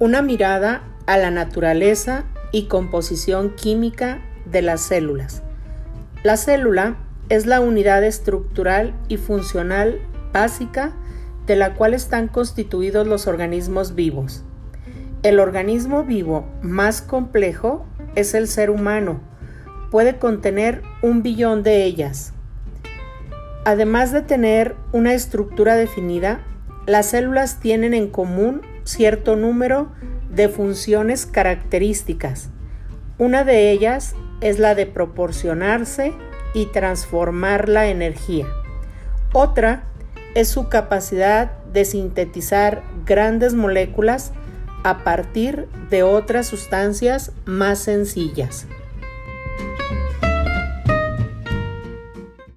Una mirada a la naturaleza y composición química de las células. La célula es la unidad estructural y funcional básica de la cual están constituidos los organismos vivos. El organismo vivo más complejo es el ser humano. Puede contener un billón de ellas. Además de tener una estructura definida, las células tienen en común cierto número de funciones características. Una de ellas es la de proporcionarse y transformar la energía. Otra es su capacidad de sintetizar grandes moléculas a partir de otras sustancias más sencillas.